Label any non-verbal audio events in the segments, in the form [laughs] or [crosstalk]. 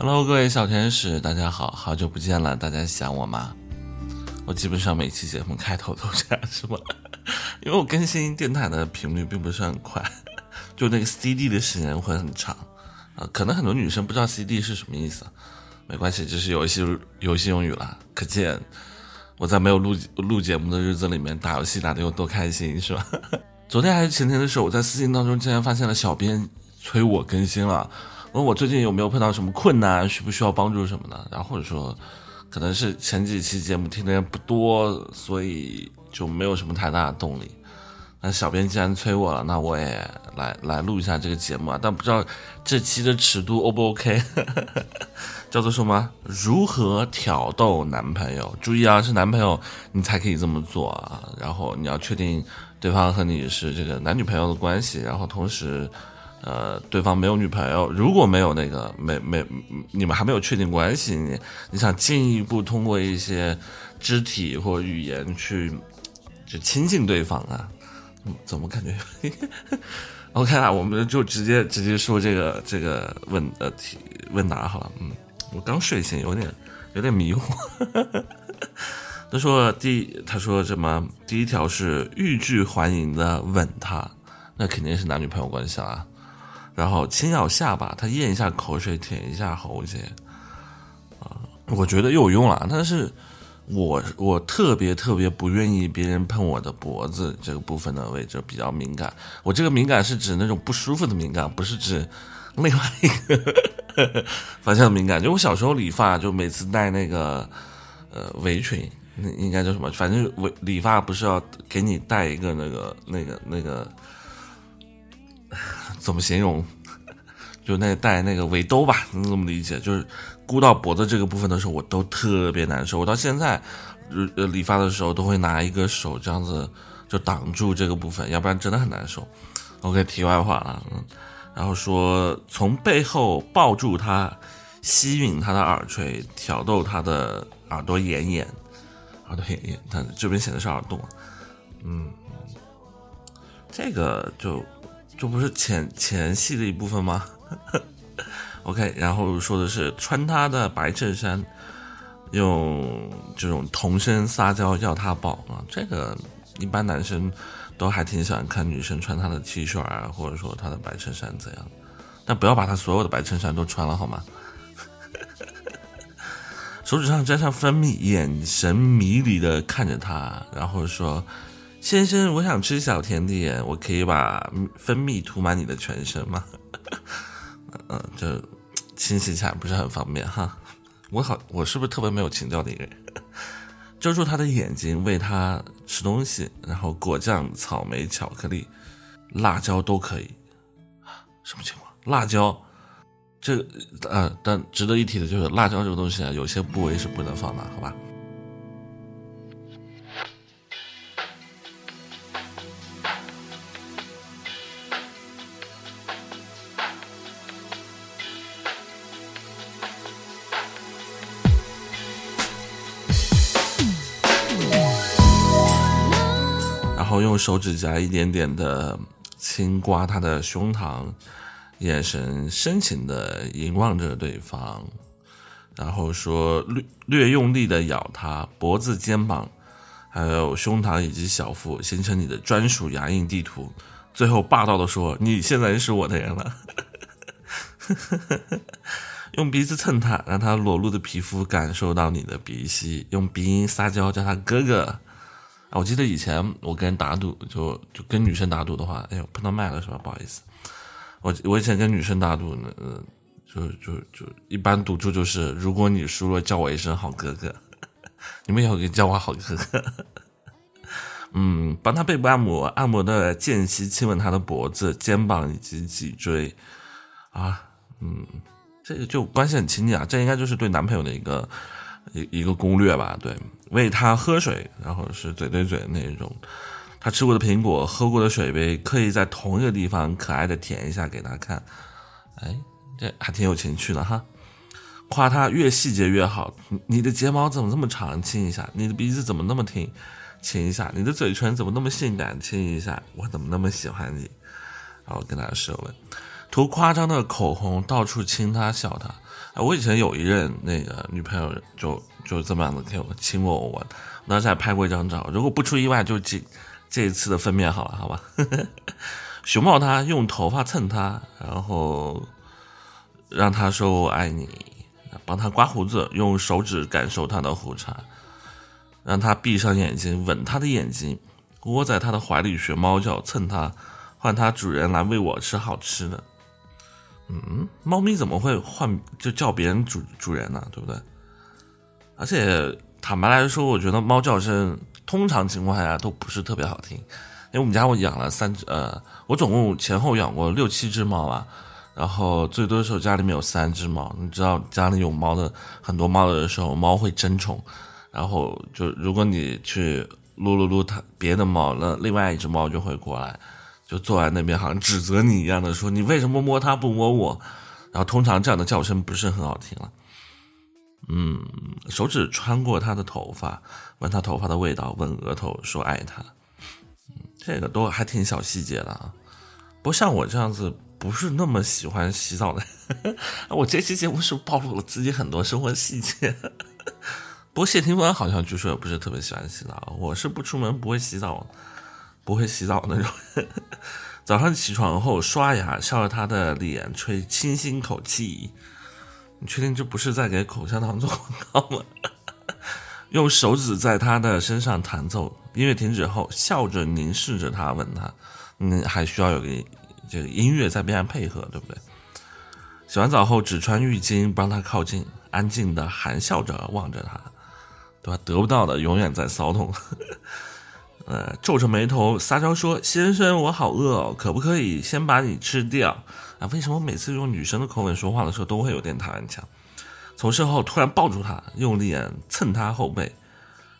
Hello，各位小天使，大家好，好久不见了，大家想我吗？我基本上每期节目开头都这样，是吗？[laughs] 因为我更新电台的频率并不是很快，就那个 CD 的时间会很长啊。可能很多女生不知道 CD 是什么意思，没关系，这是游戏游戏用语了。可见我在没有录录节目的日子里面打游戏打的有多开心，是吧？[laughs] 昨天还是前天的时候，我在私信当中竟然发现了小编催我更新了。问我最近有没有碰到什么困难，需不需要帮助什么的？然后或者说，可能是前几期节目听的人不多，所以就没有什么太大的动力。那小编既然催我了，那我也来来录一下这个节目啊。但不知道这期的尺度 O 不 OK？[laughs] 叫做什么？如何挑逗男朋友？注意啊，是男朋友你才可以这么做啊。然后你要确定对方和你是这个男女朋友的关系，然后同时。呃，对方没有女朋友，如果没有那个没没，你们还没有确定关系，你你想进一步通过一些肢体或语言去就亲近对方啊？怎么感觉？[laughs] OK 啊，我们就直接直接说这个这个问呃题问答好了。嗯，我刚睡醒，有点有点迷糊。[laughs] 他说第他说什么？第一条是欲拒还迎的吻他，那肯定是男女朋友关系啊。然后轻咬下巴，他咽一下口水，舔一下喉结，啊，我觉得又有用了。但是，我我特别特别不愿意别人碰我的脖子这个部分的位置比较敏感。我这个敏感是指那种不舒服的敏感，不是指另外一个 [laughs] 方向敏感。就我小时候理发，就每次戴那个呃围裙，应该叫什么？反正围理发不是要给你戴一个那个那个那个。怎么形容？[laughs] 就那戴那个围兜吧，能这么理解？就是箍到脖子这个部分的时候，我都特别难受。我到现在，呃，理发的时候都会拿一个手这样子就挡住这个部分，要不然真的很难受。OK，题外话了，嗯，然后说从背后抱住他，吸吮他的耳垂，挑逗他的耳朵眼眼，耳朵眼眼，他这边写的是耳朵，嗯，这个就。这不是前前戏的一部分吗？[laughs] OK，然后说的是穿他的白衬衫，用这种童声撒娇要他抱啊。这个一般男生都还挺喜欢看女生穿他的 T 恤啊，或者说他的白衬衫怎样。但不要把他所有的白衬衫都穿了好吗？[laughs] 手指上沾上蜂蜜，眼神迷离的看着他，然后说。先生，我想吃小甜点，我可以把蜂蜜涂满你的全身吗？[laughs] 嗯，就清洗起来不是很方便哈。我好，我是不是特别没有情调的一个人？[laughs] 遮住他的眼睛，喂他吃东西，然后果酱、草莓、巧克力、辣椒都可以。什么情况？辣椒？这呃，但值得一提的就是辣椒这个东西啊，有些部位是不能放的，好吧？然后用手指甲一点点的轻刮他的胸膛，眼神深情的凝望着对方，然后说略略用力的咬他脖子、肩膀，还有胸膛以及小腹，形成你的专属牙印地图。最后霸道的说：“你现在是我的人了。[laughs] ”用鼻子蹭他，让他裸露的皮肤感受到你的鼻息，用鼻音撒娇叫他哥哥。啊，我记得以前我跟人打赌，就就跟女生打赌的话，哎呦碰到麦了是吧？不好意思，我我以前跟女生打赌呢，嗯，就就就一般赌注就是，如果你输了，叫我一声好哥哥，[laughs] 你们以后可以叫我好哥哥。[laughs] 嗯，帮他背部按摩，按摩的间隙亲吻他的脖子、肩膀以及脊椎，啊，嗯，这个就关系很亲密啊，这应该就是对男朋友的一个。一一个攻略吧，对，喂他喝水，然后是嘴对嘴的那种，他吃过的苹果，喝过的水杯，刻意在同一个地方可爱的舔一下给他看，哎，这还挺有情趣的哈。夸他越细节越好，你的睫毛怎么这么长，亲一下；你的鼻子怎么那么挺，亲一下；你的嘴唇怎么那么性感，亲一下。我怎么那么喜欢你？然后跟他舌吻，涂夸张的口红，到处亲他笑他。我以前有一任那个女朋友，就就这么样子给我亲过我，我当时还拍过一张照。如果不出意外，就这这一次的封面好了，好吧？[laughs] 熊猫他用头发蹭他，然后让他说我爱你，帮他刮胡子，用手指感受他的胡茬，让他闭上眼睛吻他的眼睛，窝在他的怀里学猫叫，蹭他，换他主人来喂我吃好吃的。嗯，猫咪怎么会换就叫别人主主人呢？对不对？而且坦白来说，我觉得猫叫声通常情况下都不是特别好听。因为我们家我养了三只，呃，我总共前后养过六七只猫吧。然后最多的时候家里面有三只猫。你知道家里有猫的很多猫的时候，猫会争宠。然后就如果你去撸撸撸它别的猫，那另外一只猫就会过来。就坐在那边，好像指责你一样的说：“你为什么摸他不摸我？”然后通常这样的叫声不是很好听了。嗯，手指穿过他的头发，闻他头发的味道，吻额头，说爱他。这个都还挺小细节的啊。不像我这样子，不是那么喜欢洗澡的。[laughs] 我这期节目是暴露了自己很多生活细节。[laughs] 不过谢霆锋好像据说也不是特别喜欢洗澡。我是不出门不会洗澡。不会洗澡那种，[laughs] 早上起床后刷牙，笑着他的脸，吹清新口气。你确定这不是在给口香糖做广告吗？[laughs] 用手指在他的身上弹奏，音乐停止后，笑着凝视着他，问他：“嗯，还需要有个这个音乐在边上配合，对不对？”洗完澡后只穿浴巾，帮他靠近，安静的含笑着望着他，对吧？得不到的永远在骚动。呃，皱着眉头撒娇说：“先生，我好饿哦，可不可以先把你吃掉？”啊，为什么每次用女生的口吻说话的时候都会有点台湾腔？从身后突然抱住他，用力蹭他后背，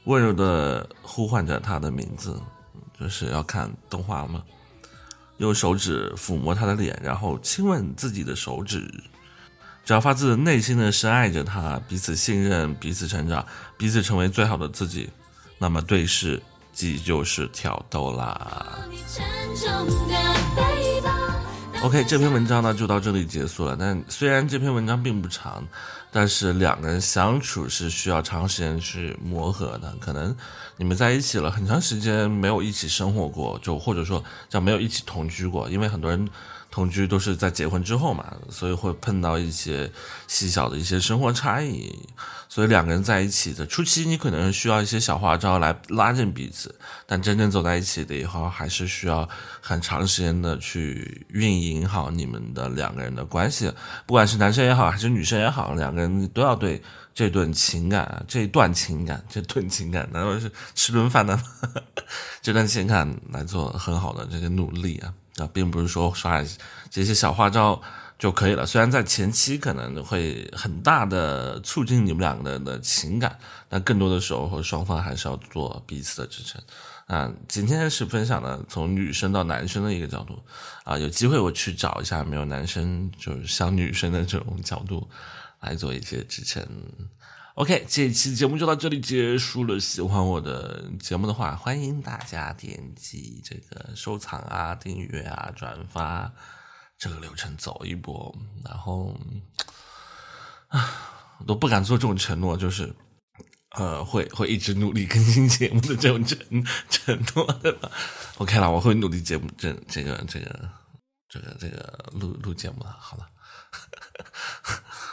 温柔的呼唤着他的名字。就是要看动画吗？用手指抚摸他的脸，然后亲吻自己的手指。只要发自内心的深爱着他，彼此信任，彼此成长，彼此成为最好的自己，那么对视。即就是挑逗啦。OK，这篇文章呢就到这里结束了。但虽然这篇文章并不长，但是两个人相处是需要长时间去磨合的。可能你们在一起了很长时间，没有一起生活过，就或者说叫没有一起同居过，因为很多人。同居都是在结婚之后嘛，所以会碰到一些细小的一些生活差异，所以两个人在一起的初期，你可能需要一些小花招来拉近彼此，但真正走在一起的以后，还是需要很长时间的去运营好你们的两个人的关系，不管是男生也好，还是女生也好，两个人都要对这段情感、这段情感、这段情感，难道是吃顿饭的？[laughs] 这段情感来做很好的这个努力啊。啊，并不是说刷这些小花招就可以了。虽然在前期可能会很大的促进你们两个人的情感，但更多的时候和，双方还是要做彼此的支撑。啊，今天是分享的从女生到男生的一个角度。啊，有机会我去找一下没有男生就是像女生的这种角度来做一些支撑。OK，这期节目就到这里结束了。喜欢我的节目的话，欢迎大家点击这个收藏啊、订阅啊、转发，这个流程走一波。然后啊，我都不敢做这种承诺，就是呃，会会一直努力更新节目的这种承承诺，对吧？OK 了，我会努力节目这这个这个这个这个录录节目的。好了。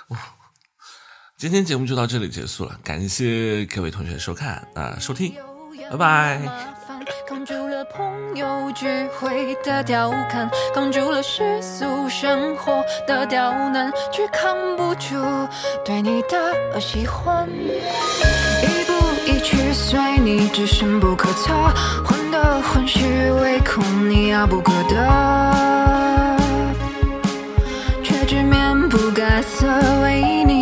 [laughs] 今天节目就到这里结束了，感谢各位同学收看啊收听，拜拜。扛住了朋友聚会的调侃，扛住了世俗生活的刁难，却扛不住对你的喜欢。一步一趋随你，只深不可测，患得患失，唯恐你遥不可得，却直面不改色，为你。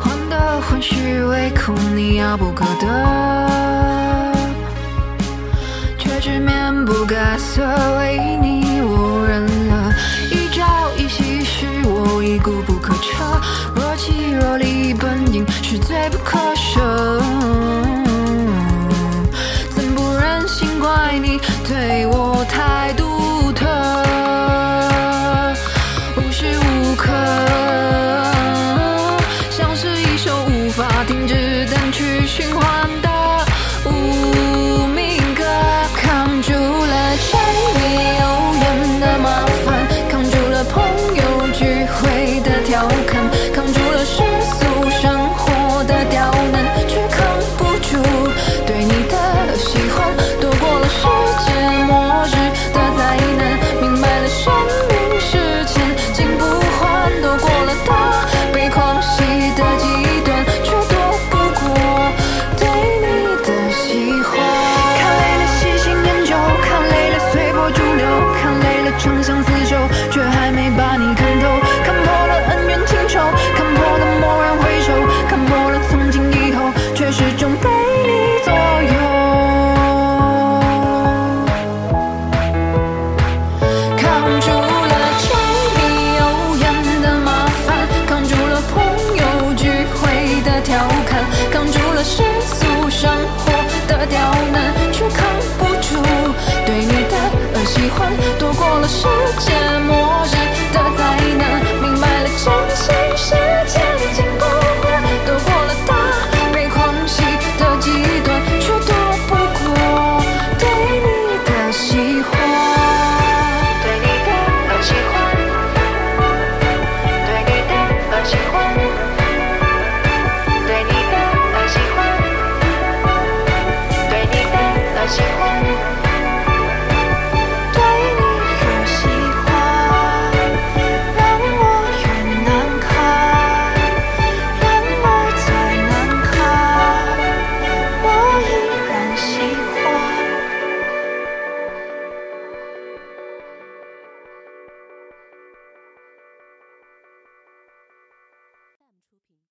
患得患失唯恐你遥不可得，却只面不改色，为你我认了。一朝一夕是我已固不可彻，若即若离本应是罪不可